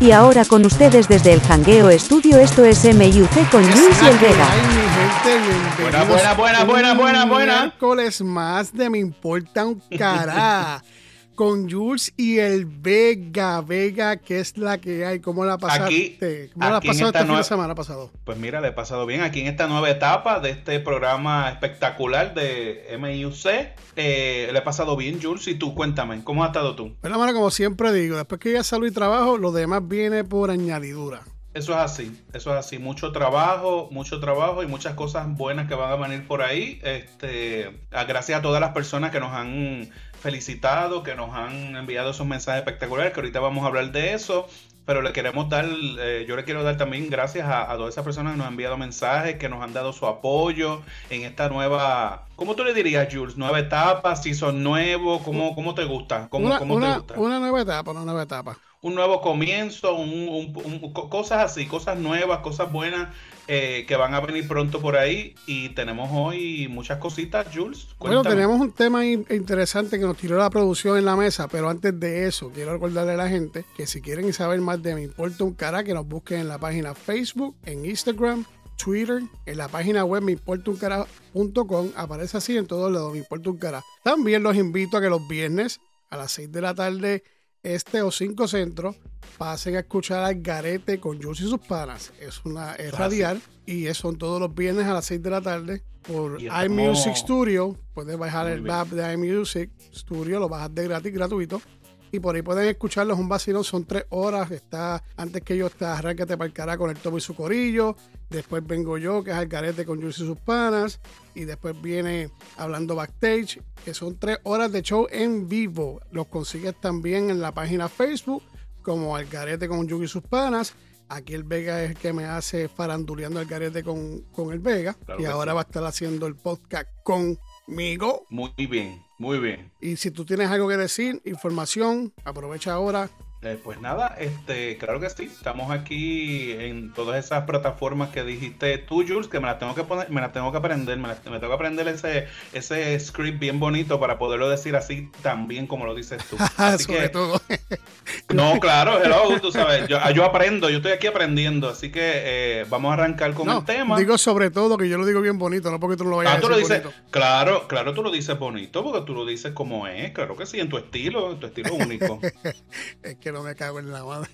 Y ahora con ustedes desde el Jangueo Estudio, esto es MUC con Luis y el Vega. Buena, buena, buena, buena, buena, buena. Miércoles más de Me Importa un Cará. Con Jules y el Vega. Vega, ¿qué es la que hay? ¿Cómo la pasaste? ¿Cómo la pasaste este fin de semana pasado? Pues mira, le he pasado bien aquí en esta nueva etapa de este programa espectacular de MIUC. Eh, le he pasado bien, Jules. Y tú, cuéntame, ¿cómo has estado tú? Bueno, mano, como siempre digo, después que ya salud y trabajo, lo demás viene por añadidura. Eso es así, eso es así. Mucho trabajo, mucho trabajo y muchas cosas buenas que van a venir por ahí. Este, gracias a todas las personas que nos han felicitado, que nos han enviado esos mensajes espectaculares, que ahorita vamos a hablar de eso. Pero le queremos dar, eh, yo le quiero dar también gracias a, todas esas personas que nos han enviado mensajes, que nos han dado su apoyo en esta nueva, ¿cómo tú le dirías, Jules? Nueva etapa, si son nuevos, ¿cómo, cómo te gusta? ¿Cómo, una, cómo te gusta? Una nueva etapa, una nueva etapa un nuevo comienzo, un, cosas así, cosas nuevas, cosas buenas eh, que van a venir pronto por ahí. Y tenemos hoy muchas cositas, Jules. Bueno, tenemos un tema interesante que nos tiró la producción en la mesa, pero antes de eso, quiero recordarle a la gente que si quieren saber más de Me Importa un Cara, que nos busquen en la página Facebook, en Instagram, Twitter, en la página web meimportauncara.com, aparece así en todos lados, Me Importa un Cara. También los invito a que los viernes a las 6 de la tarde este o cinco centros, pasen a escuchar al Garete con Jules y sus panas. Es una es radial y son todos los viernes a las 6 de la tarde por iMusic Studio. Puedes bajar el app de iMusic Studio, lo bajas de gratis, gratuito. Y por ahí pueden escucharlos un vacilón, son tres horas. Está antes que yo está Arráncate para el cara con el tomo y su corillo. Después vengo yo, que es el carete con Jules y sus panas. Y después viene hablando backstage, que son tres horas de show en vivo. Los consigues también en la página Facebook, como el carete con Jules y sus panas. Aquí el Vega es el que me hace faranduleando el carete con, el Vega. y ahora va a estar haciendo el podcast conmigo. Muy bien, muy bien. Y si tú tienes algo que decir, información, aprovecha ahora eh, pues nada, este, claro que sí. Estamos aquí en todas esas plataformas que dijiste tú, Jules, que me las tengo que poner, me las tengo que aprender, me, tengo que aprender ese, ese script bien bonito para poderlo decir así tan bien como lo dices tú. Así Sobre todo. no, claro, hello, tú sabes, yo, yo, aprendo, yo estoy aquí aprendiendo, así que eh, vamos a arrancar con el tema. Digo sobre todo que yo lo digo bien bonito, no porque tú lo vayas ah, a decir tú lo dices, Claro, claro, tú lo dices bonito porque tú lo dices como es, claro que sí, en tu estilo, en tu estilo único. es que no me cago en la madre.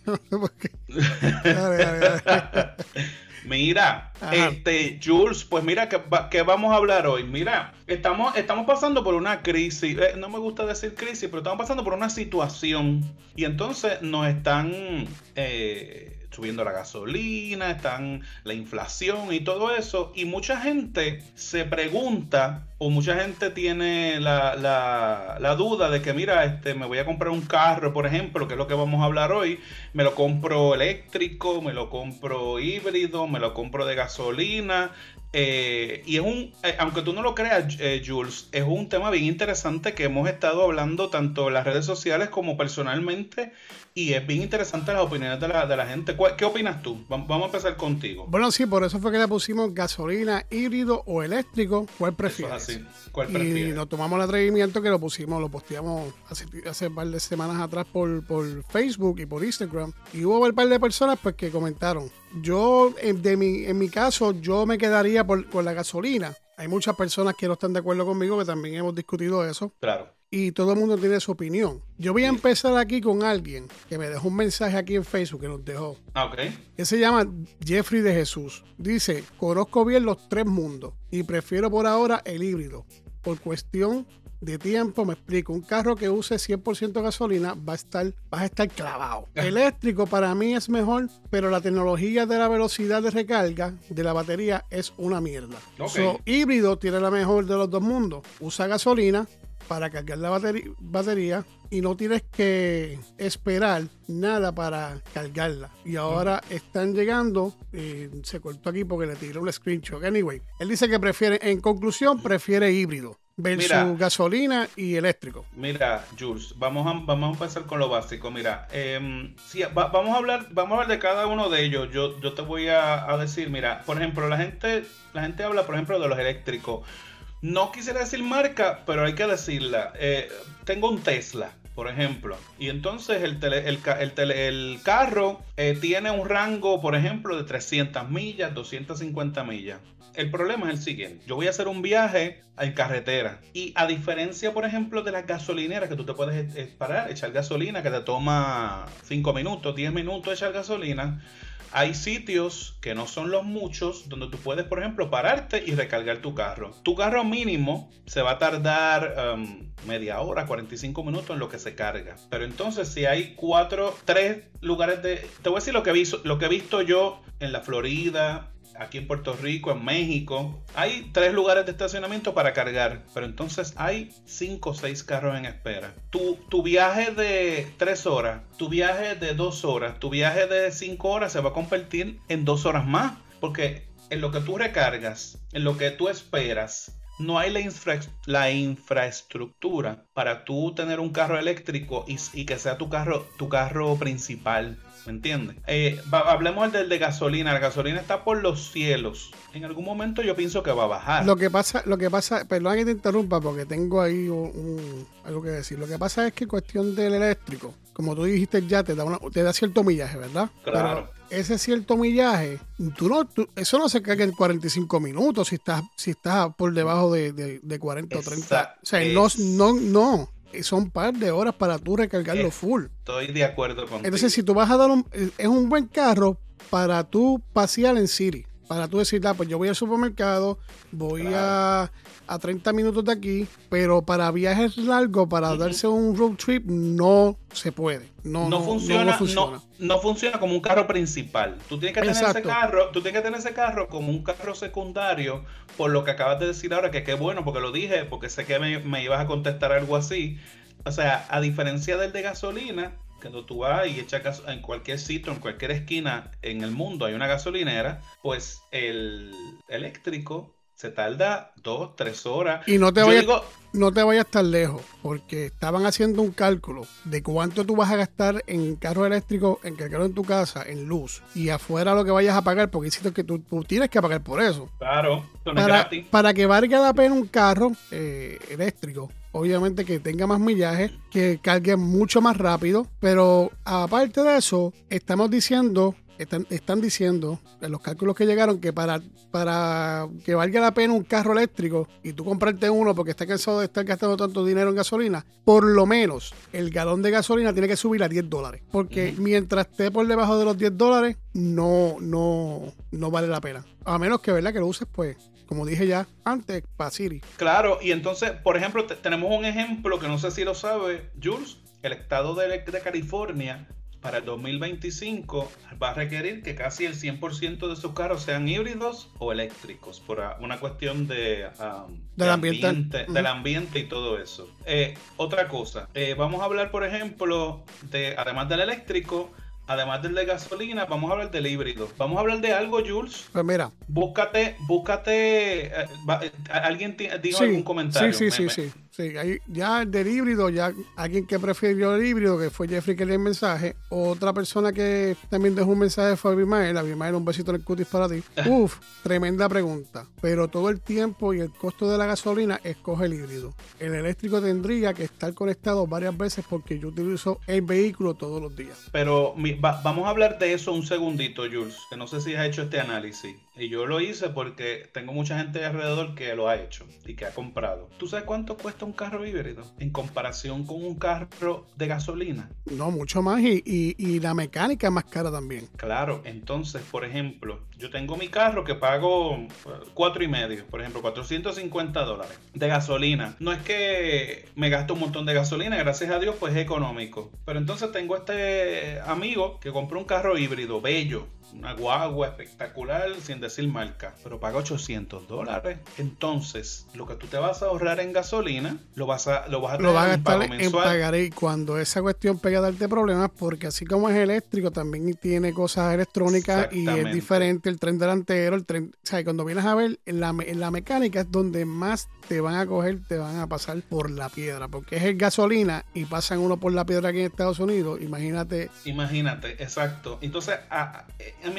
Mira, este Jules, pues mira que, vamos a hablar hoy. Mira, estamos, estamos pasando por una crisis. Eh, no me gusta decir crisis, pero estamos pasando por una situación. Y entonces nos están eh, subiendo la gasolina, están la inflación y todo eso. Y mucha gente se pregunta o mucha gente tiene la, la, duda de que, mira, este, me voy a comprar un carro, por ejemplo, que es lo que vamos a hablar hoy. Me lo compro eléctrico, me lo compro híbrido, me lo compro de gasolina. Eh, y es un, eh, aunque tú no lo creas, eh, Jules, es un tema bien interesante que hemos estado hablando tanto en las redes sociales como personalmente y es bien interesante las opiniones de la, de la gente. ¿Qué opinas tú? Vamos a empezar contigo. Bueno, sí, por eso fue que le pusimos gasolina, híbrido o eléctrico. ¿Cuál prefieres? ¿Cuál prefieres? Y nos tomamos el atrevimiento que lo pusimos, lo posteamos hace, hace un par de semanas atrás por, por Facebook y por Instagram. Y hubo un par de personas pues que comentaron. Yo, en, de mi, en mi caso, yo me quedaría por, con la gasolina. Hay muchas personas que no están de acuerdo conmigo, que también hemos discutido eso. Claro y todo el mundo tiene su opinión. Yo voy a empezar aquí con alguien que me dejó un mensaje aquí en Facebook que nos dejó. Ah, ok. Que se llama Jeffrey de Jesús. Dice, conozco bien los tres mundos y prefiero por ahora el híbrido. Por cuestión de tiempo, me explico, un carro que use 100% gasolina va a estar, va a estar clavado. Eléctrico para mí es mejor, pero la tecnología de la velocidad de recarga de la batería es una mierda. Okay. híbrido tiene la mejor de los dos mundos. Usa gasolina, para cargar la batería, y no tienes que esperar nada para cargarla. Y ahora están llegando, eh, se cortó aquí porque le tiré un screenshot. Anyway, él dice que prefiere, en conclusión, prefiere híbrido versus gasolina y eléctrico. Mira, Jules, vamos a, vamos a empezar con lo básico. Mira, eh, vamos a hablar, vamos a hablar de cada uno de ellos. Yo, yo te voy a, a, decir, mira, por ejemplo, la gente, la gente habla, por ejemplo, de los eléctricos. No quisiera decir marca, pero hay que decirla. Eh, tengo un Tesla. por ejemplo. Y entonces el, el, carro eh, tiene un rango, por ejemplo, de 300 millas, 250 millas. El problema es el siguiente. Yo voy a hacer un viaje en carretera. Y a diferencia, por ejemplo, de las gasolineras que tú te puedes eh, parar, echar gasolina, que te toma 5 minutos, 10 minutos echar gasolina hay sitios que no son los muchos donde tú puedes, por ejemplo, pararte y recargar tu carro. Tu carro mínimo se va a tardar um, media hora, 45 minutos en lo que se carga. Pero entonces si hay cuatro, tres lugares de... Te voy a decir lo que he visto, lo que he visto yo en la Florida, aquí en Puerto Rico, en México, hay tres lugares de estacionamiento para cargar, pero entonces hay cinco o seis carros en espera. Tu, tu viaje de tres horas, tu viaje de dos horas, tu viaje de cinco horas se va a convertir en dos horas más, porque en lo que tú recargas, en lo que tú esperas, no hay la, infraestructura para tú tener un carro eléctrico y, y, que sea tu carro, tu carro principal. ¿Me entiendes? Eh, hablemos del de gasolina. La gasolina está por los cielos. En algún momento yo pienso que va a bajar. Lo que pasa, lo que pasa, perdón que te interrumpa porque tengo ahí algo que decir. Lo que pasa es que cuestión del eléctrico, como tú dijiste ya, te da, te da cierto millaje, ¿verdad? Claro. ese cierto millaje, tú no, eso no se carga en 45 minutos si estás, si estás por debajo de, de, 40 o 30. O sea, no, no, no son par de horas para tú recargarlo full. Estoy de acuerdo contigo. Entonces, si tú vas a dar un. Es un buen carro para tú pasear en City. Para tú decir, ah, pues yo voy al supermercado, voy a, a 30 minutos de aquí, pero para viajes largos, para darse un road trip, no se puede. No, no, funciona, no, funciona. como un carro principal. Tú tienes que tener ese carro, tú tienes que tener ese carro como un carro secundario, por lo que acabas de decir ahora, que qué bueno, porque lo dije, porque sé que me, me ibas a contestar algo así. O sea, a diferencia del de gasolina, cuando tú vas y echas en cualquier sitio, en cualquier esquina en el mundo hay una gasolinera, pues el eléctrico se tarda dos, tres horas. Y no te, vayas, no te vayas tan lejos, porque estaban haciendo un cálculo de cuánto tú vas a gastar en carro eléctrico, en cargarlo en tu casa, en luz, y afuera lo que vayas a pagar, porque hay que tú, tienes que pagar por eso. Claro, para, para que valga la pena un carro eh, eléctrico, obviamente que tenga más millaje, que cargue mucho más rápido, pero aparte de eso, estamos diciendo están, están, diciendo en los cálculos que llegaron que para, para que valga la pena un carro eléctrico y tú comprarte uno porque estás cansado de estar gastando tanto dinero en gasolina, por lo menos el galón de gasolina tiene que subir a 10 dólares. Porque mientras esté por debajo de los 10 dólares, no, no, no vale la pena. A menos que, ¿verdad? Que lo uses, pues, como dije ya antes, para Siri. Claro, y entonces, por ejemplo, tenemos un ejemplo que no sé si lo sabe, Jules. El estado de, de California para el 2025 va a requerir que casi el 100% de sus carros sean híbridos o eléctricos por una cuestión de, um, del, ambiente, del ambiente y todo eso. Eh, otra cosa, eh, vamos a hablar por ejemplo de, además del eléctrico, además del de gasolina, vamos a hablar del híbrido. Vamos a hablar de algo, Jules. Pues mira. Búscate, búscate. Eh, eh, alguien dijo algún comentario. Sí, sí, sí, sí. Sí, ya del híbrido, ya alguien que prefirió el híbrido, que fue Jeffrey que dio el mensaje. Otra persona que también dejó un mensaje fue Abimael. Abimael, un besito en el cutis para ti. Uf, tremenda pregunta. Pero todo el tiempo y el costo de la gasolina escoge el híbrido. El eléctrico tendría que estar conectado varias veces porque yo utilizo el vehículo todos los días. Pero vamos a hablar de eso un segundito, Jules, que no sé si has hecho este análisis. Y yo lo hice porque tengo mucha gente alrededor que lo ha hecho y que ha comprado. ¿Tú sabes cuánto cuesta un carro híbrido en comparación con un carro de gasolina? No, mucho más y, y, la mecánica es más cara también. Claro, entonces, por ejemplo, yo tengo mi carro que pago eh, cuatro y medio, por ejemplo, 450 dólares de gasolina. No es que me gasto un montón de gasolina, gracias a Dios, pues es económico. Pero entonces tengo este amigo que compró un carro híbrido, bello, una guagua espectacular, sin decir marca, pero paga 800 dólares. Entonces, lo que tú te vas a ahorrar en gasolina, lo vas a, lo vas a, lo en, pago mensual. y cuando esa cuestión pega a darte problemas, porque así como es eléctrico, también tiene cosas electrónicas y es diferente el tren delantero, el tren, o sea, cuando vienes a ver, en la, en la mecánica es donde más te van a coger, te van a pasar por la piedra, porque es el gasolina y pasan uno por la piedra aquí en Estados Unidos, imagínate. Imagínate, exacto. Entonces,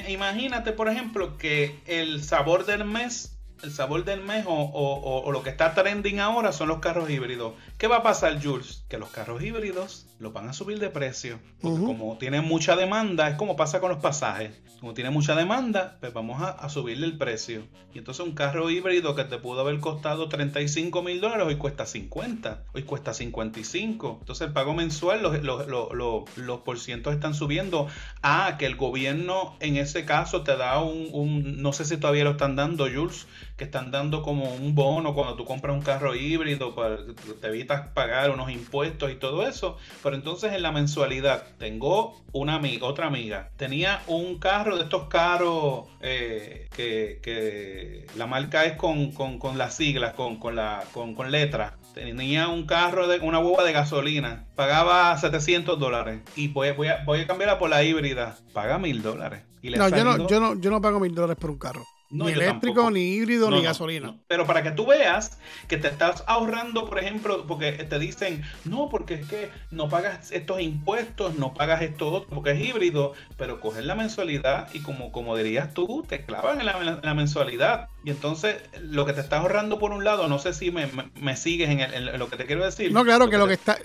imagínate, por ejemplo, que el sabor del mes el sabor del mes o, lo que está trending ahora son los carros híbridos. ¿Qué va a pasar, Jules? Que los carros híbridos los van a subir de precio. Porque como tienen mucha demanda, es como pasa con los pasajes. Como tiene mucha demanda, pues vamos a, subirle el precio. Y entonces un carro híbrido que te pudo haber costado 35 mil dólares, hoy cuesta 50, hoy cuesta 55. Entonces el pago mensual, los, los, los, los porcientos están subiendo. Ah, que el gobierno en ese caso te da un, un, no sé si todavía lo están dando, Jules, que están dando como un bono cuando tú compras un carro híbrido, para, te evitas pagar unos impuestos y todo eso. Pero entonces en la mensualidad, tengo una amiga, otra amiga, tenía un carro de estos caros eh, que, la marca es con, las siglas, con, con, la, con, con letras. Tenía un carro, de una boba de gasolina, pagaba 700 dólares. Y voy, voy, a, voy a cambiarla por la híbrida, paga mil dólares. no, yo no, yo no, yo no pago mil dólares por un carro ni eléctrico, ni híbrido, ni gasolina. Pero para que tú veas que te estás ahorrando, por ejemplo, porque te dicen, no, porque es que no pagas estos impuestos, no pagas esto otro, porque es híbrido, pero coges la mensualidad y como, como dirías tú, te clavan en la, mensualidad. Y entonces lo que te estás ahorrando por un lado, no sé si me, sigues en, lo que te quiero decir. No, claro que, lo que está,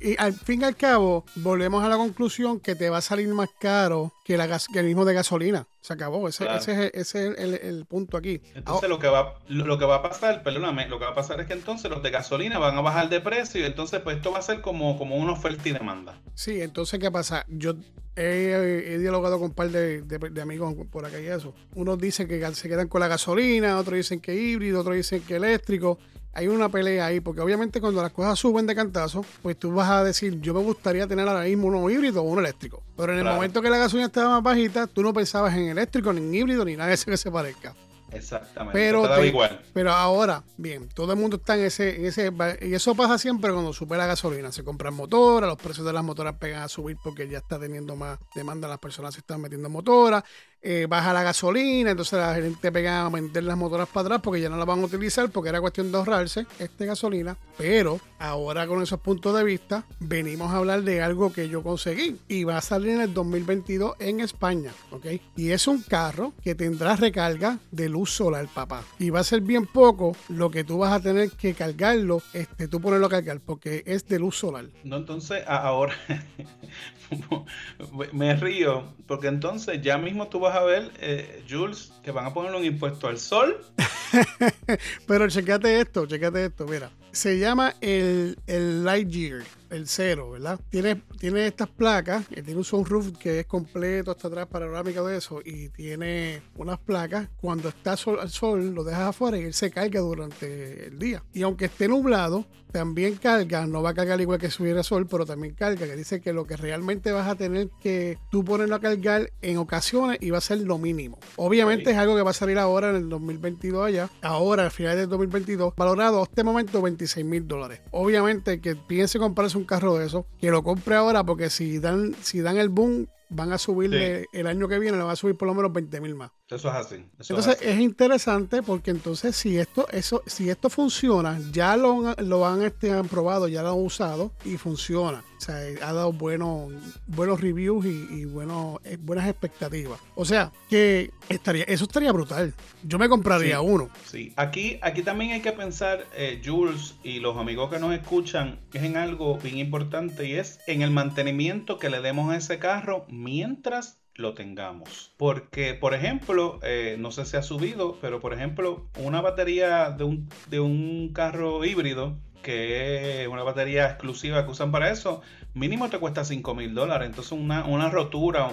y al fin y al cabo, volvemos a la conclusión que te va a salir más caro que, la que el mismo de gasolina. Se acabó. Ese, ese es, el, punto aquí. Entonces lo, que va, lo que va a pasar, perdóname, lo que va a pasar es que entonces los de gasolina van a bajar de precio y entonces pues esto va a ser como, como una oferta y demanda. Sí, entonces ¿qué pasa? Yo he, dialogado con un par de, amigos por acá y eso. Unos dicen que se quedan con la gasolina, otros dicen que híbrido, otros dicen que eléctrico hay una pelea ahí, porque obviamente cuando las cosas suben de cantazo, pues tú vas a decir, yo me gustaría tener ahora mismo uno híbrido o uno eléctrico. Pero en el momento que la gasolina estaba más bajita, tú no pensabas en eléctrico, ni en híbrido, ni nada de eso que se parezca. Exactamente. Pero, igual. pero ahora, bien, todo el mundo está en ese, en ese. Y eso pasa siempre cuando sube la gasolina. Se compran motoras, los precios de las motoras pegan a subir porque ya está teniendo más demanda, las personas se están metiendo motoras. Eh, baja la gasolina, entonces la gente pega a vender las motoras para atrás porque ya no las van a utilizar porque era cuestión de ahorrarse este gasolina. Pero ahora con esos puntos de vista, venimos a hablar de algo que yo conseguí y va a salir en el 2022 en España, ¿ok? Y es un carro que tendrá recarga de luz solar, papá. Y va a ser bien poco lo que tú vas a tener que cargarlo, este, tú ponerlo a cargar porque es de luz solar. No, entonces ahora me río porque entonces ya mismo tú vas a ver, eh, Jules, que van a poner un impuesto al sol. Pero checate esto, checate esto, mira. Se llama el, el Lightyear el cero, ¿verdad? Tiene, tiene estas placas, tiene un sunroof que es completo hasta atrás, panorámica de eso, y tiene unas placas. Cuando está sol, al sol, lo dejas afuera y él se carga durante el día. Y aunque esté nublado, también carga, no va a cargar igual que si hubiera sol, pero también carga, que dice que lo que realmente vas a tener que tú ponerlo a cargar en ocasiones y va a ser lo mínimo. Obviamente es algo que va a salir ahora en el 2022 allá, ahora al final del 2022, valorado a este momento 26 mil dólares. Obviamente que piense comprarse un carro de eso, que lo compre ahora porque si dan, si dan el boom, van a subirle el año que viene, le va a subir por lo menos 20 mil más. Eso es así. entonces es, interesante porque entonces si esto, eso, si esto funciona, ya lo, lo han, este, han probado, ya lo han usado y funciona. O sea, ha dado buenos, buenos reviews y, bueno, eh, buenas expectativas. O sea, que estaría, eso estaría brutal. Yo me compraría uno. Sí, aquí, aquí también hay que pensar, eh, Jules y los amigos que nos escuchan, es en algo bien importante y es en el mantenimiento que le demos a ese carro mientras lo tengamos. Porque, por ejemplo, eh, no sé si ha subido, pero por ejemplo, una batería de un, de un carro híbrido, que es una batería exclusiva que usan para eso, mínimo te cuesta 5 mil dólares. Entonces, una, una rotura,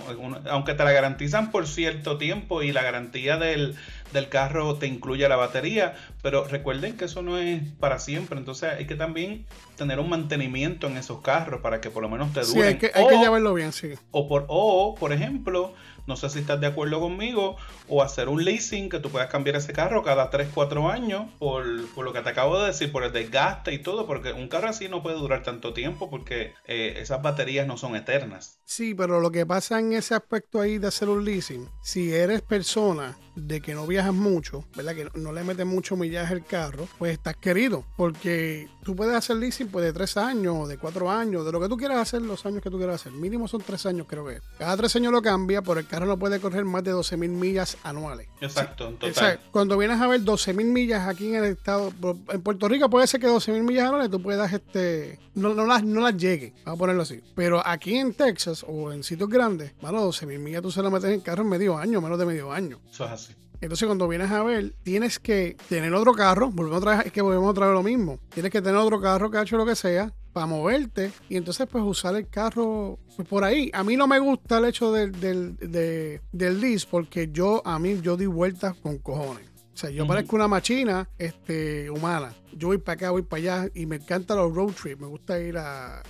aunque te la garantizan por cierto tiempo y la garantía del, del carro te incluye la batería, pero recuerden que eso no es para siempre. Entonces, hay que también tener un mantenimiento en esos carros para que por lo menos te duren. Sí, hay que, hay que llevarlo bien, sí. O por, o, por ejemplo, no sé si estás de acuerdo conmigo, o hacer un leasing que tú puedas cambiar ese carro cada 3, 4 años por, lo que te acabo de decir, por el desgaste y todo, porque un carro así no puede durar tanto tiempo porque eh, esas baterías no son eternas. Sí, pero lo que pasa en ese aspecto ahí de hacer un leasing, si eres persona de que no viajas mucho, ¿verdad? Que no, le metes mucho millaje al carro, pues estás querido. Porque tú puedes hacer leasing pues de tres años, de cuatro años, de lo que tú quieras hacer, los años que tú quieras hacer. Mínimo son tres años, creo que. Cada tres años lo cambia, por el carro no puede correr más de 12 mil millas anuales. Exacto, en total. cuando vienes a ver 12 mil millas aquí en el estado, en Puerto Rico puede ser que 12 mil millas anuales tú puedas, este, no, no, las, no las llegue, vamos a ponerlo así. Pero aquí en Texas o en sitios grandes, bueno, 12 mil millas tú se las metes en el carro en medio año, menos de medio año. Eso es así. Entonces, cuando vienes a ver, tienes que tener otro carro. Volvemos otra vez, es que volvemos otra vez lo mismo. Tienes que tener otro carro, cacho, lo que sea, para moverte. Y entonces, pues, usar el carro pues, por ahí. A mí no me gusta el hecho del, del, del lease porque yo, a mí, yo di vueltas con cojones. O sea, yo parezco una machina este, humana. Yo voy para acá, voy para allá y me encantan los road trips. Me gusta ir a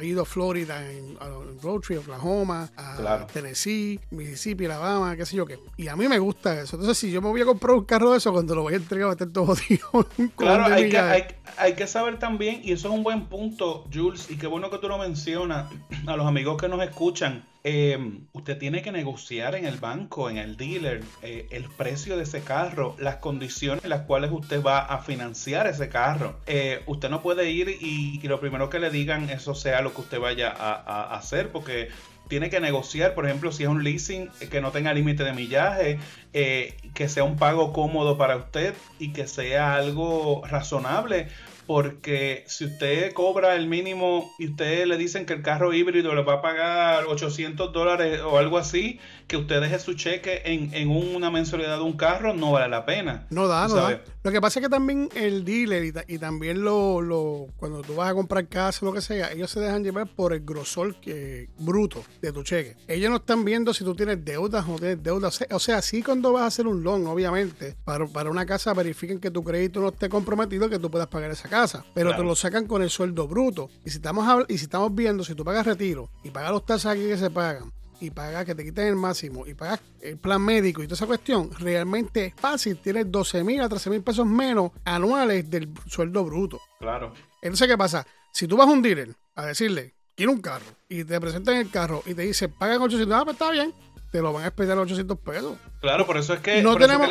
he ido a Florida, en, road trip, Oklahoma, a Tennessee, Mississippi, Alabama, qué sé yo qué. Y a mí me gusta eso. Entonces, si yo me voy a comprar un carro de eso, cuando lo voy a entregar va a estar todo jodido. claro, hay que, hay, hay que, saber también, y eso es un buen punto, Jules, y qué bueno que tú lo mencionas a los amigos que nos escuchan eh, usted tiene que negociar en el banco, en el dealer, eh, el precio de ese carro, las condiciones en las cuales usted va a financiar ese carro. Eh, usted no puede ir y, lo primero que le digan eso sea lo que usted vaya a, hacer, porque tiene que negociar, por ejemplo, si es un leasing que no tenga límite de millaje, que sea un pago cómodo para usted y que sea algo razonable porque si usted cobra el mínimo y usted le dicen que el carro híbrido le va a pagar 800 dólares o algo así, que usted deje su cheque en, en una mensualidad de un carro, no vale la pena. No da, no da. Lo que pasa es que también el dealer y, también lo, lo, cuando tú vas a comprar casa o lo que sea, ellos se dejan llevar por el grosor que, bruto de tu cheque. Ellos no están viendo si tú tienes deudas o no tienes deudas. O sea, sí cuando vas a hacer un loan, obviamente, para, para una casa verifiquen que tu crédito no esté comprometido, que tú puedas pagar esa casa casa, pero te lo sacan con el sueldo bruto. Y si estamos y si estamos viendo, si tú pagas retiro y pagas los tasas aquí que se pagan, y pagas que te quiten el máximo y pagas el plan médico y toda esa cuestión, realmente es fácil. Tienes 12 mil a 13 mil pesos menos anuales del sueldo bruto. Claro. Entonces, ¿qué pasa? Si tú vas a un dealer a decirle, quiero un carro, y te presentan el carro y te dice, pagan 800, ah, pues está bien, te lo van a esperar 800 pesos. Claro, por eso es que no tenemos,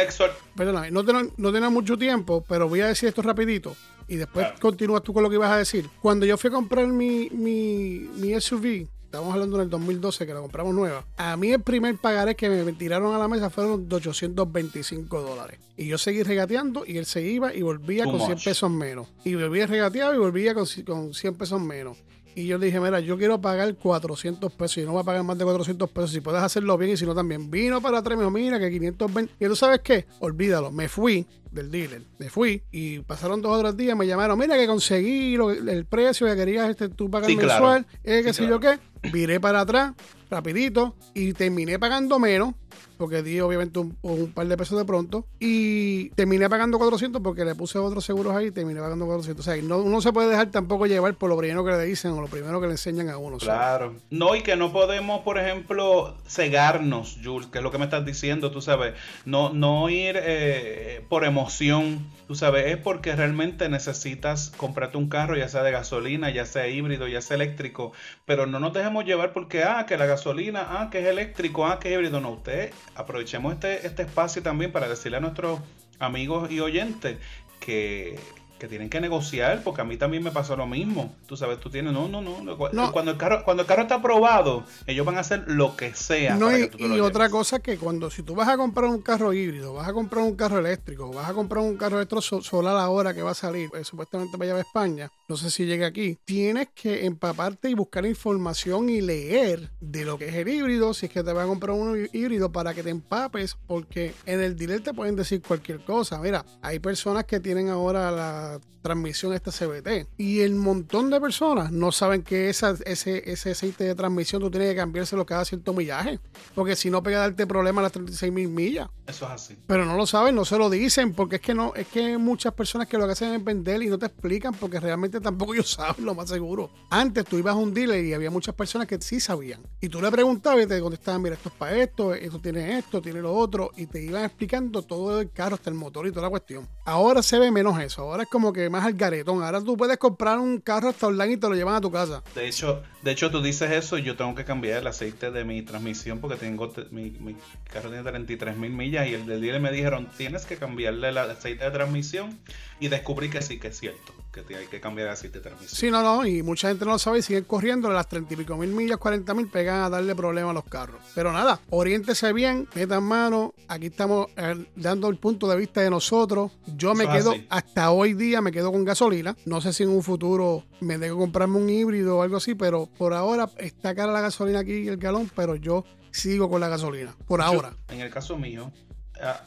no, tenemos, mucho tiempo, pero voy a decir esto rapidito y después continúas tú con lo que ibas a decir. Cuando yo fui a comprar mi, mi, mi SUV, estamos hablando del 2012 que la compramos nueva, a mí el primer pagaré que me tiraron a la mesa fueron de 825 dólares. Y yo seguí regateando y él se iba y volvía con 100 pesos menos. Y volvía regateado y volvía con, con 100 pesos menos. Y yo le dije, mira, yo quiero pagar 400 pesos y no voy a pagar más de 400 pesos. Si puedes hacerlo bien y si no también. Vino para atrás me dijo, mira, que 520. Y tú sabes qué, olvídalo. Me fui del dealer. Me fui y pasaron dos o tres días. Me llamaron, mira, que conseguí el precio que querías este, tú pagar mensual. Eh, que sé yo qué. Viré para atrás, rapidito, y terminé pagando menos porque di obviamente un, par de pesos de pronto. Y terminé pagando 400 porque le puse otros seguros ahí y terminé pagando 400. O sea, no, uno se puede dejar tampoco llevar por lo primero que le dicen o lo primero que le enseñan a uno. Claro. No, y que no podemos, por ejemplo, cegarnos, Jules, que es lo que me estás diciendo, tú sabes. No, no ir eh, por emoción, tú sabes, es porque realmente necesitas comprarte un carro, ya sea de gasolina, ya sea híbrido, ya sea eléctrico. Pero no nos dejemos llevar porque, ah, que la gasolina, ah, que es eléctrico, ah, que es híbrido. No, usted aprovechemos este, este espacio también para decirle a nuestros amigos y oyentes que que tienen que negociar, porque a mí también me pasó lo mismo. Tú sabes, tú tienes, no, no, no. Cuando, el carro, cuando el carro está aprobado, ellos van a hacer lo que sea. No, y, otra cosa que cuando, si tú vas a comprar un carro híbrido, vas a comprar un carro eléctrico, vas a comprar un carro eléctrico solar ahora que va a salir, pues, supuestamente va a España, no sé si llega aquí, tienes que empaparte y buscar información y leer de lo que es el híbrido, si es que te vas a comprar un híbrido para que te empapes, porque en el dealer te pueden decir cualquier cosa. Mira, hay personas que tienen ahora la transmisión esta CBT. Y el montón de personas no saben que esa, ese, ese aceite de transmisión tú tienes que cambiárselo cada cierto millaje. Porque si no pega darte problemas a las 36 mil millas. Eso es así. Pero no lo saben, no se lo dicen. Porque es que no, es que muchas personas que lo que hacen es vender y no te explican porque realmente tampoco ellos saben lo más seguro. Antes tú ibas a un dealer y había muchas personas que sí sabían. Y tú le preguntabas y te contestaban, mira, esto es para esto, esto tiene esto, tiene lo otro. Y te iban explicando todo el carro, hasta el motor y toda la cuestión. Ahora se ve menos eso. Ahora es como que más al garetón. Ahora tú puedes comprar un carro hasta online y te lo llevan a tu casa. De hecho, de hecho tú dices eso y yo tengo que cambiar el aceite de mi transmisión porque tengo mi, mi, carro tiene 33 mil millas y el del día me dijeron tienes que cambiarle el aceite de transmisión y descubrí que sí que es cierto que hay que cambiar el aceite de transmisión. Sí, no, no, y mucha gente no lo sabe y siguen corriendo las 30 y pico mil millas, 40 mil pegan a darle problemas a los carros. Pero nada, oriéntese bien, metan mano, aquí estamos eh, dando el punto de vista de nosotros. Yo me quedo, hasta hoy día me quedo con gasolina. No sé si en un futuro me debo comprarme un híbrido o algo así, pero por ahora está cara la gasolina aquí el galón, pero yo sigo con la gasolina, por ahora. En el caso mío,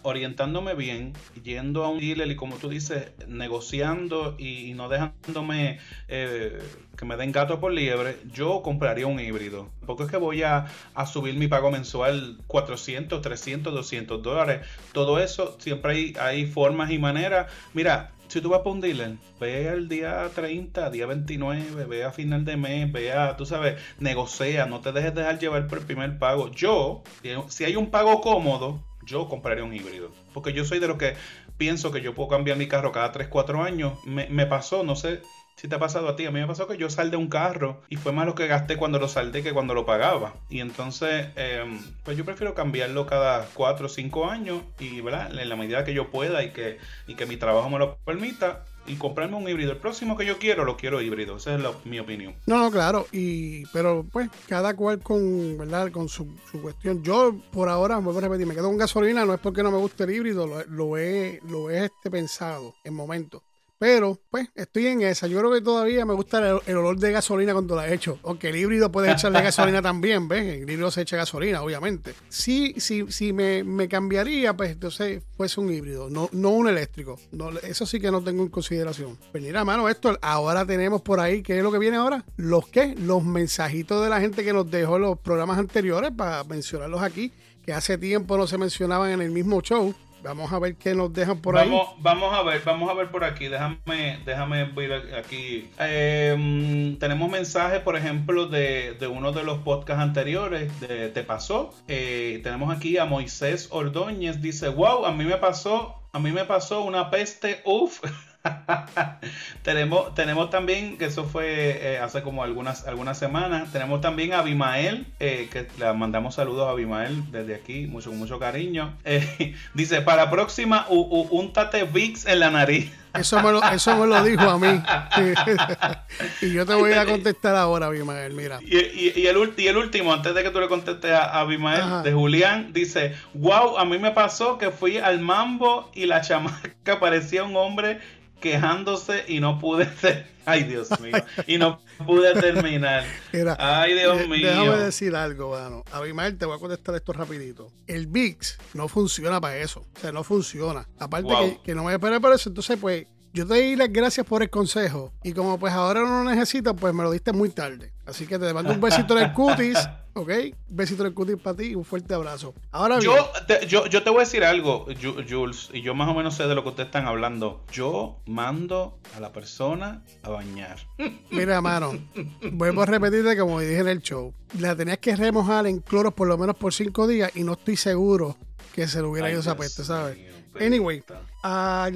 orientándome bien, yendo a un dealer y como tú dices, negociando y, no dejándome eh, que me den gato por liebre, yo compraría un híbrido. Porque es que voy a, subir mi pago mensual 400, 300, 200 dólares. Todo eso, siempre hay, hay formas y maneras. Mira, si tú vas para un dealer, ve el día 30, día 29, ve a final de mes, ve a, tú sabes, negocia, no te dejes dejar llevar por el primer pago. Yo, si hay un pago cómodo, yo compraría un híbrido. Porque yo soy de los que pienso que yo puedo cambiar mi carro cada 3, 4 años. Me, pasó, no sé si te ha pasado a ti, a mí me pasó que yo saldé un carro y fue más lo que gasté cuando lo saldé que cuando lo pagaba. Y entonces, em, pues yo prefiero cambiarlo cada 4 o 5 años y, ¿verdad? En la medida que yo pueda y que, y que mi trabajo me lo permita, y comprarme un híbrido. El próximo que yo quiero, lo quiero híbrido. Esa es mi opinión. No, no, claro. Y, pero pues, cada cual con, ¿verdad? Con su, cuestión. Yo, por ahora, vuelvo a repetir, me quedo con gasolina, no es porque no me guste el híbrido, lo, lo he, lo he este pensado en momentos. Pero, pues, estoy en esa. Yo creo que todavía me gusta el, olor de gasolina cuando la he hecho. Aunque el híbrido puede echarle gasolina también, ¿ves? El híbrido se echa gasolina, obviamente. Sí, sí, sí me, me cambiaría, pues entonces fuese un híbrido, no, no un eléctrico. No, eso sí que no tengo en consideración. Pues mira, mano, esto ahora tenemos por ahí, ¿qué es lo que viene ahora? ¿Los qué? Los mensajitos de la gente que nos dejó los programas anteriores para mencionarlos aquí, que hace tiempo no se mencionaban en el mismo show. Vamos a ver qué nos dejan por ahí. Vamos a ver, vamos a ver por aquí. Déjame, déjame ver aquí. Em, tenemos mensajes, por ejemplo, de, uno de los podcasts anteriores de Te Pasó. Eh, tenemos aquí a Moisés Ordóñez. Dice, wow, a mí me pasó, a mí me pasó una peste, uff. tenemos, tenemos también, que eso fue eh, hace como algunas, algunas semanas, tenemos también a Abimael, eh, que le mandamos saludos a Abimael desde aquí, mucho, mucho cariño. Eh, dice, para próxima, un tate VIX en la nariz. Eso me, lo, eso me lo dijo a mí. y yo te voy a contestar ahora, Abimael, mira. Y, el, y el último, antes de que tú le contestes a Abimael, de Julián, dice, wow, a mí me pasó que fui al mambo y la chamaca parecía un hombre quejándose y no pude ser. Ay, Dios mío. Y no pude terminar. Ay, Dios mío. Déjame decir algo, bueno. Abimael, te voy a contestar esto rapidito. El VIX no funciona para eso. O sea, no funciona. Aparte que, no me voy a esperar para eso. Entonces, pues, yo te doy las gracias por el consejo. Y como pues ahora no lo necesito, pues me lo diste muy tarde. Así que te mando un besito en el cutis. ¿Ok? Un besito en el cutis para ti y un fuerte abrazo. Ahora yo te, yo, yo te voy a decir algo, Jules, y yo más o menos sé de lo que ustedes están hablando. Yo mando a la persona a bañar. Mira, mano, vuelvo a repetirte como dije en el show. La tenías que remojar en cloro por lo menos por cinco días y no estoy seguro que se le hubiera ido esa peste, ¿sabes? Anyway, a,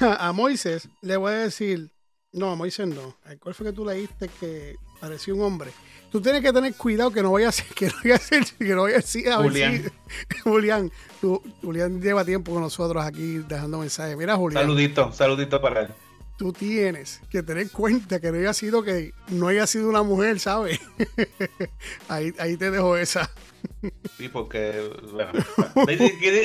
a, Moisés le voy a decir, no, a Moisés no. ¿Cuál fue que tú leíste que parecía un hombre? Tú tienes que tener cuidado que no vaya a ser, que no vaya a ser, que no vaya a decir, Julián. Julián, Julián lleva tiempo con nosotros aquí dejando mensajes. Mira, Julián. Saludito, saludito para él. Tú tienes que tener cuenta que no haya sido que no haya sido una mujer, ¿sabes? ahí, ahí te dejo esa. Sí, porque, bueno,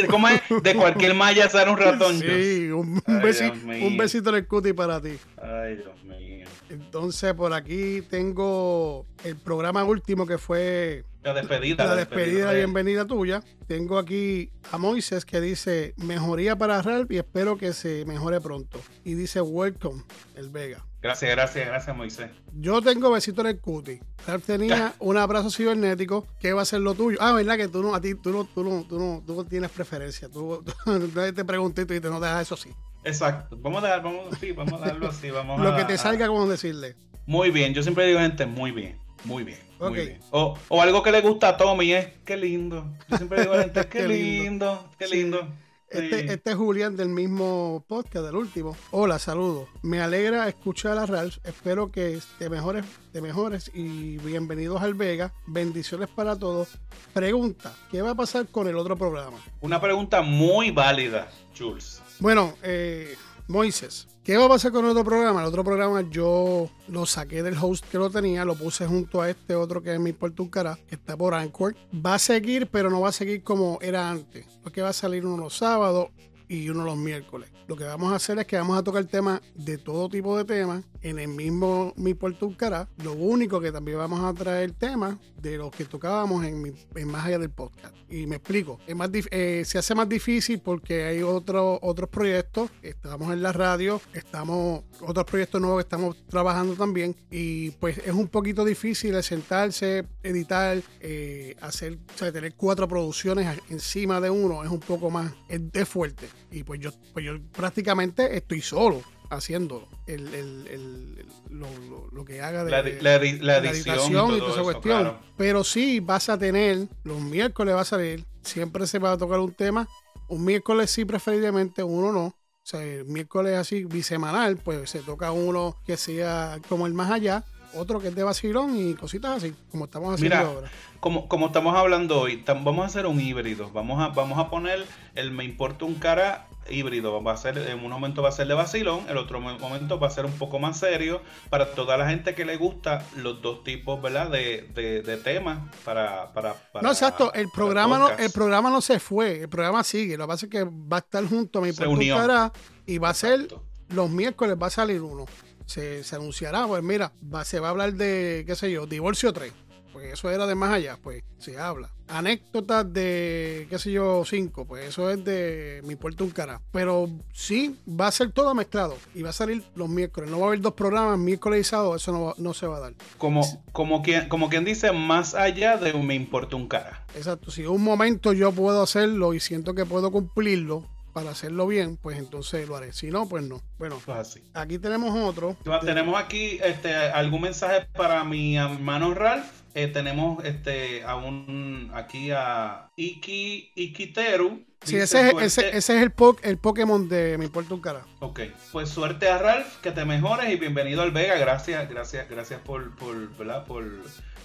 ¿cómo es? De cualquier malla sale un ratón. Sí, un, besito, un besito en el cuti para ti. Ay, Dios mío. Entonces, por aquí tengo el programa último que fue la despedida. La, despedida, la bienvenida tuya. Tengo aquí a Moisés que dice mejoría para Ralph y espero que se mejore pronto. Y dice welcome, el Vega. Gracias, gracias, gracias Moisés. Yo tengo besito en el cuti. Ralph tenía un abrazo cibernético. ¿Qué va a ser lo tuyo? Ah, verdad que tú no, a ti, tú no, tú no, tú no, tú tienes preferencia. Tú, te pregunté y tú no dejas eso sí. Exacto. Vamos a dar, vamos, sí, vamos a darlo así. Vamos lo que te salga, como decirle. Muy bien. Yo siempre digo gente, muy bien. Muy bien. Muy bien. O, algo que le gusta a Tommy es qué lindo. Yo siempre digo a gente, qué, lindo, qué lindo. Este, este es Julián del mismo podcast, del último. Hola, saludos. Me alegra escuchar a Ralph. Espero que te mejores, te mejores y bienvenidos al Vega. Bendiciones para todos. Pregunta, ¿qué va a pasar con el otro programa? Una pregunta muy válida, Jules. Bueno, eh, Moises, ¿qué va a pasar con el otro programa? El otro programa yo lo saqué del host que lo tenía, lo puse junto a este otro que es mi Puerto Cara, que está por Anchor. Va a seguir, pero no va a seguir como era antes, porque va a salir uno los sábados y uno los miércoles. Lo que vamos a hacer es que vamos a tocar temas de todo tipo de temas en el mismo Mi Puerto Cara. Lo único que también vamos a traer temas de los que tocábamos en, en Más Allá del Podcast. Y me explico, es más eh, se hace más difícil porque hay otro, otros proyectos. Estamos en la radio, estamos otros proyectos nuevos que estamos trabajando también. Y pues es un poquito difícil de sentarse, editar, eh, hacer, o sea, tener cuatro producciones encima de uno es un poco más, es, es fuerte. Y pues yo, pues yo prácticamente estoy solo haciendo el, el, el, lo, lo, que haga de la, la, la, la edición, y, toda esa cuestión. Claro. Pero sí vas a tener, los miércoles va a salir, siempre se va a tocar un tema, un miércoles sí preferiblemente, uno no. O sea, el miércoles así bisemanal, pues se toca uno que sea como el más allá, otro que es de vacilón y cositas así, como estamos haciendo Mira, ahora. Como, como estamos hablando hoy, vamos a hacer un híbrido. Vamos a, vamos a poner el me importa un cara híbrido. Va a ser, en un momento va a ser de vacilón, el otro momento va a ser un poco más serio para toda la gente que le gusta los dos tipos, ¿verdad? De, de, de temas para, para, para, No, exacto. El programa no, el programa no se fue, el programa sigue. Lo que pasa es que va a estar junto a mi Se unió. cara y va a ser los miércoles va a salir uno. Se, se anunciará, pues mira, va, se va a hablar de, qué sé yo, divorcio 3. Pues eso era de más allá, pues se habla. Anécdotas de, qué sé yo, 5, pues eso es de mi puerto un cara. Pero sí, va a ser todo mezclado y va a salir los miércoles. No va a haber dos programas, miércoles y sábado, eso no, va- no se va a dar. Como, como, quien, como quien dice, más allá de un me importa un cara. Exacto, si un momento yo puedo hacerlo y siento que puedo cumplirlo para hacerlo bien, pues entonces lo haré. Si no, pues no. Bueno, Pues así. aquí tenemos otro. Tenemos aquí este, algún mensaje para mi hermano Ralph. Eh, tenemos este, a un, aquí a Iki, Ikiteru. Sí, ese es, ese, ese es el, po- el Pokémon de mi puerto un. Ok, pues suerte a Ralph, que te mejores y bienvenido al Vega. Gracias, gracias, gracias por, por, ¿verdad? por,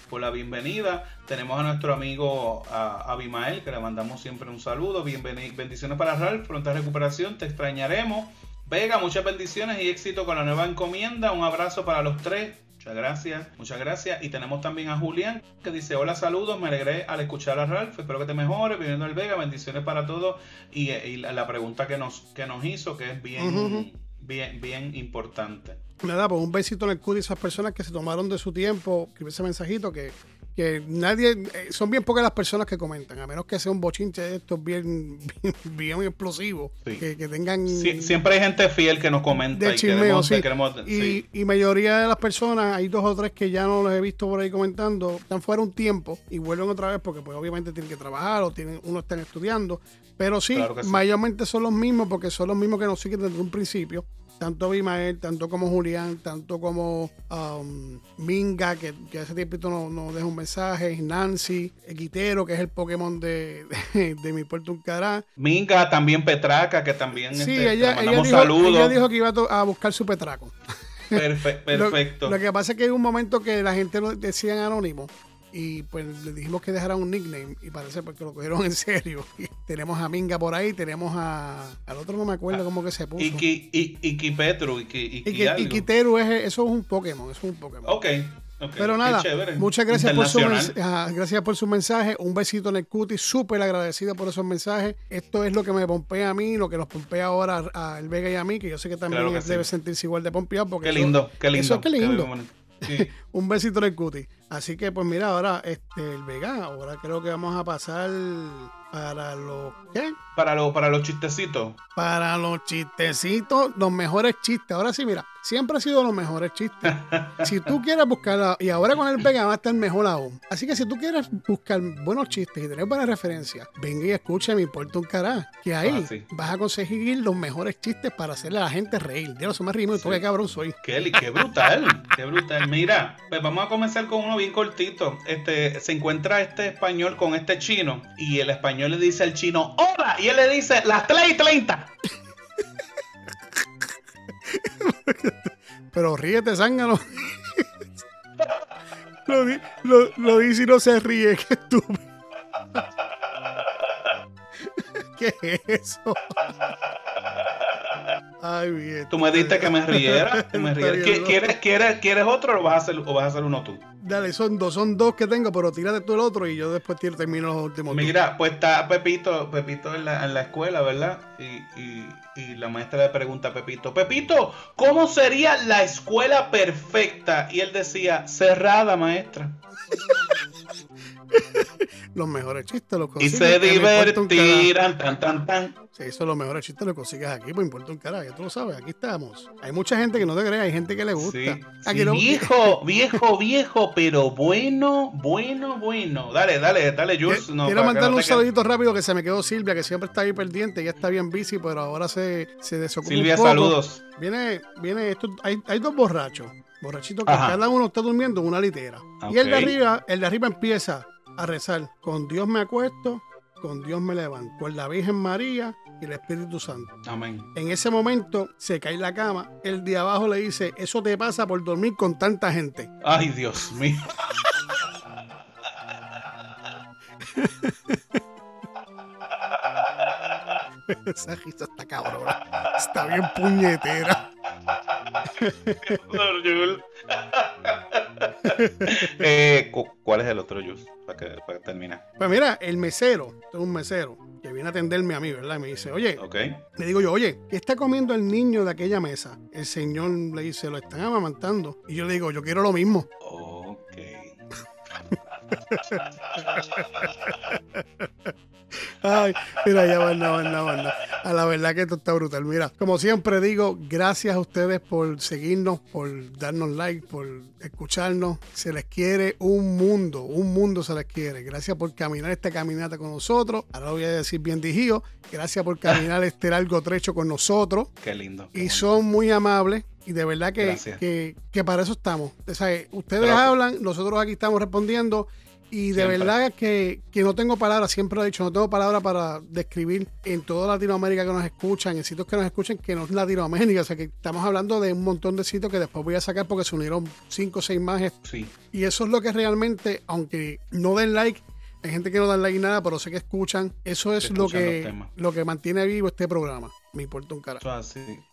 por la bienvenida. Tenemos a nuestro amigo Abimael, que le mandamos siempre un saludo. Bienveni- bendiciones para Ralph, pronta recuperación, te extrañaremos. Vega, muchas bendiciones y éxito con la nueva encomienda. Un abrazo para los tres. Muchas gracias, muchas gracias. Y tenemos también a Julián que dice: Hola, saludos. Me alegré al escuchar a Ralph. Espero que te mejores. Viviendo el Vega, bendiciones para todos. Y, y la, pregunta que nos, que nos hizo, que es bien. Bien, bien importante. Nada, pues un besito en el culo a esas personas que se tomaron de su tiempo, escribir ese mensajito que, que nadie, eh, son bien pocas las personas que comentan, a menos que sea un bochinche de estos bien, bien, bien explosivo, Sí. que, que tengan... Sie- siempre hay gente fiel que nos comenta de y chismeo, queremos, sí. queremos- y, y mayoría de las personas, hay dos o tres que ya no los he visto por ahí comentando, están fuera un tiempo y vuelven otra vez porque pues obviamente tienen que trabajar o tienen, uno están estudiando. Pero sí, Claro que sí. mayormente son los mismos porque son los mismos que nos siguen desde un principio. Tanto Abimael, tanto como Julián, tanto como um, Minga, que, que hace tiempito nos no deja un mensaje, Nancy, Equitero, que es el Pokémon de, de, de mi puerto Uncará. Minga, también Petraca, que también Sí, este, te ella, ella, mandamos dijo, saludos. ella dijo que iba a, buscar su petraco. Lo- perfecto. Lo, que pasa es que hay un momento que la gente lo decían anónimo y pues le dijimos que dejaran un nickname y parece porque lo cogieron en serio. Tenemos a Minga por ahí, tenemos a al otro no me acuerdo cómo que se puso. Iki, I- Iki Petru, Iki, Iki y que algo. Ikiteru es eso es un Pokémon, eso es un Pokémon. Ok, ok, Pero nada, muchas gracias por, su ajá, gracias por su mensaje. Un besito en el cutis, súper agradecido por esos mensajes. Esto es lo que me pompea a mí, lo que nos pompea ahora a El Vega y a mí, que yo sé que también Claro que debe sí. sentirse igual de pompeado. Porque Qué eso- lindo, qué lindo. Eso qué lindo. bonito. Sí. un besito en el cutis. Así que, pues mira, ahora este, el Vega, ahora creo que vamos a pasar para los ¿qué? Para, lo- para los chistecitos. Para los chistecitos, los mejores chistes. Ahora sí, mira, siempre ha sido los mejores chistes. si tú quieres buscar, y ahora con el Vega va a estar mejor aún. Así que si tú quieres buscar buenos chistes y tener buenas referencias, venga y escucha mi Puerto un Cará. Que ahí Ah, sí. vas a conseguir los mejores chistes para hacerle a la gente reír. Dios, eso me río y tú Sí. qué cabrón soy. Qué, li- qué brutal, qué brutal. Mira, pues vamos a comenzar con uno bien cortito. Este, se encuentra este español con este chino y el español le dice al chino, ¡Hola! Y él le dice, las 3 y 30. Pero ríete, zángano. lo, lo, lo dice y no se ríe, qué estúpido. ¿Qué es eso? Ay, bien. Tú me diste que me riera. que me Está riera. bien, ¿Qui- loco. ¿Quieres, quieres, ¿Quieres otro o vas, a hacer, o vas a hacer uno tú? Dale, son dos, son dos que tengo, pero tírate tú el otro y yo después tiro, termino los últimos. Mira, pues está Pepito, Pepito en la, en la escuela, ¿verdad? Y, y- y la maestra le pregunta a Pepito, Pepito, ¿cómo sería la escuela perfecta? Y él decía, cerrada, maestra. Los mejores chistes los Y consigues. se un carajo. divertirán, tan, tan, tan. Sí, eso es los mejores chistes los consigues aquí, pues importa un carajo, ya tú lo sabes, aquí estamos. Hay mucha gente que no te cree, hay gente que le gusta. Sí, Aquí sí, no- viejo, viejo, viejo, pero bueno, bueno, bueno. Dale, dale, dale, Jules. no, Quiero mandarle no un saludito rápido que se me quedó Silvia, que siempre está ahí pendiente, ya está bien busy, pero ahora se, se desocupa Silvia, un poco. saludos. Viene, viene, esto, hay, hay dos borrachos, borrachitos que Ajá. cada uno está durmiendo en una litera. Y el de arriba, el de arriba empieza a rezar, con Dios me acuesto, con Dios me levanto, con la Virgen María y el Espíritu Santo. Amén. En ese momento se cae la cama, el de abajo le dice, eso te pasa por dormir con tanta gente. Ay, Dios mío. Esa risa está cabrona, está bien puñetera. Eh, cu- ¿Cuál es el otro Jules? Para que, para que termine. Pues mira, el mesero, tengo un mesero que viene a atenderme a mí, ¿verdad? Y me dice, oye, Ok. le digo yo, oye, ¿qué está comiendo el niño de aquella mesa? El señor le dice, lo están amamantando. Y yo le digo, yo quiero lo mismo. Ok. Ay, mira, ya va, no, no, no. A la verdad que esto está brutal. Mira, como siempre digo, gracias a ustedes por seguirnos, por darnos like, por escucharnos. Se les quiere un mundo, un mundo se les quiere. Gracias por caminar esta caminata con nosotros. Ahora lo voy a decir bien digido. Gracias por caminar este largo trecho con nosotros. Qué lindo. qué Y son muy amables. Y de verdad que, que, que para eso estamos. O sea, ustedes Pero- hablan, nosotros aquí estamos respondiendo. Y de Siempre. verdad que, que no tengo palabras, siempre lo he dicho, no tengo palabras para describir en toda Latinoamérica que nos escuchan, en sitios que nos escuchan que no es Latinoamérica. O sea, que estamos hablando de un montón de sitios que después voy a sacar porque se unieron cinco o seis más. Sí. Y eso es lo que realmente, aunque no den like, hay gente que no dan like nada, pero sé que escuchan. Eso es lo que, lo que mantiene vivo este programa. Me importa un carajo.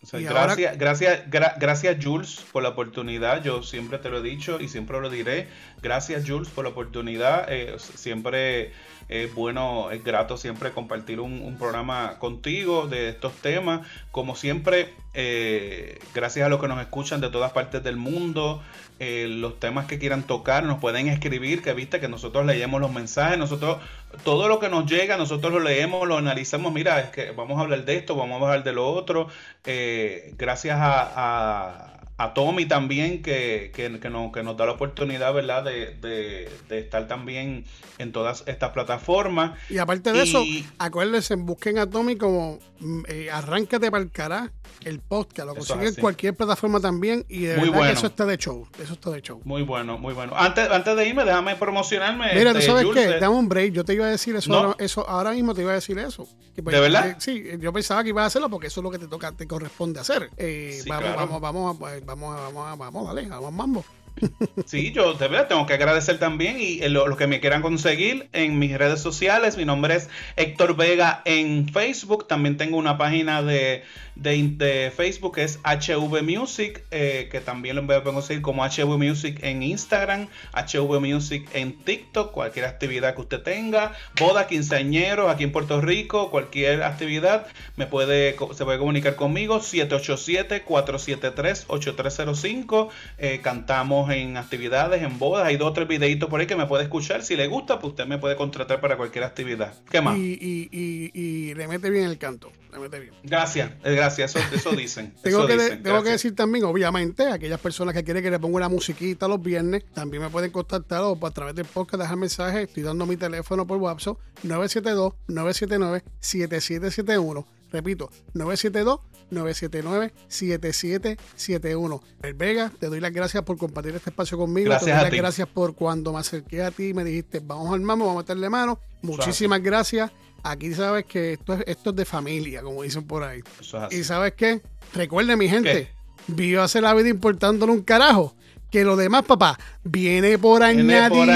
O sea, ahora- gracias, gracias, gra- gracias Jules por la oportunidad. Yo siempre te lo he dicho y siempre lo diré. Gracias Jules por la oportunidad. Eh, siempre es bueno, es grato siempre compartir un, programa contigo de estos temas. Como siempre, eh, gracias a los que nos escuchan de todas partes del mundo. eh, los temas que quieran tocar nos pueden escribir, que viste que nosotros leemos los mensajes, nosotros todo lo que nos llega, nosotros lo leemos, lo analizamos, mira, es que vamos a hablar de esto, vamos a hablar de lo otro, eh, gracias a- a Tommy también que, que, que nos, que nos da la oportunidad, ¿verdad?, de, de- de estar también en todas estas plataformas. Y aparte de eso, Y- acuérdense, busquen a Tommy como mm, eh, Arráncate para el cará, el podcast. Lo Eso consiguen en cualquier plataforma también. Y de Muy verdad bueno. que eso está de show. Eso está de show. Muy bueno, muy bueno. Antes, antes de irme, déjame promocionarme. Mira, ¿tú este, sabes Jules, qué? Dame un break. Yo te iba a decir eso, No. ahora, eso ahora mismo te iba a decir eso. Que, pues, ¿De verdad? eh, sí, yo pensaba que ibas a hacerlo porque eso es lo que te toca, te corresponde hacer. Eh, Sí, vamos, claro. vamos, vamos, a- vamos, vamos, vamos, dale, vamos mambo. Sí, yo de verdad tengo que agradecer también y eh, lo- los que me quieran conseguir en mis redes sociales. Mi nombre es Héctor Vega en Facebook. También tengo una página de, de, Facebook es HV Music, eh, que también lo pueden conseguir como HV Music en Instagram, HV Music en TikTok, cualquier actividad que usted tenga, boda, quinceañeros aquí en Puerto Rico, cualquier actividad, me puede, se puede comunicar conmigo, 787-473-8305. Eh, cantamos en actividades, en bodas, hay dos o tres videitos por ahí que me puede escuchar. Si le gusta, pues usted me puede contratar para cualquier actividad. ¿Qué más? Y, y, y, y le mete bien el canto. Mete bien. Gracias, eh, gracias, eso, eso dicen. Tengo, eso que, dicen, tengo que gracias. decir también, obviamente, aquellas personas que quieren que le ponga una musiquita los viernes, también me pueden contactar o a través del podcast dejar mensajes. Estoy dando mi teléfono por WhatsApp 972-979-7771. Repito, 972-979-7771. El Vega, te doy las gracias por compartir este espacio conmigo. Gracias te doy a las ti. gracias por cuando me acerqué a ti y me dijiste, vamos al mamo, vamos a meterle mano. Muchísimas gracias. Aquí sabes que esto es, esto es de familia, como dicen por ahí. Eso es así. Y sabes qué? Recuerden, mi gente, ¿Qué? vivo hacer la vida importándole un carajo. Que lo demás, papá, viene por Viene por añadidura.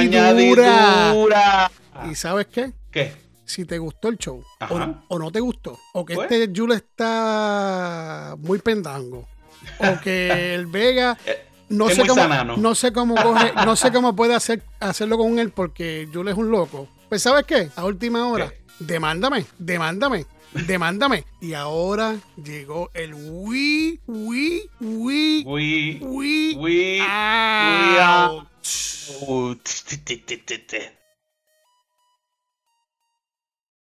añadidura. ¿Y sabes qué? ¿Qué? Si te gustó el show o, no te gustó, o que Pues. este Jule está muy pendango, o que el Vega no es sé cómo sanano. no sé cómo coge, no sé cómo puede hacer hacerlo con él porque Jule es un loco. Pues ¿sabes qué? A última hora, ¿Qué? Demándame, demándame, demándame. Y ahora llegó el Wii, Wii, Wii, We, Wii. we,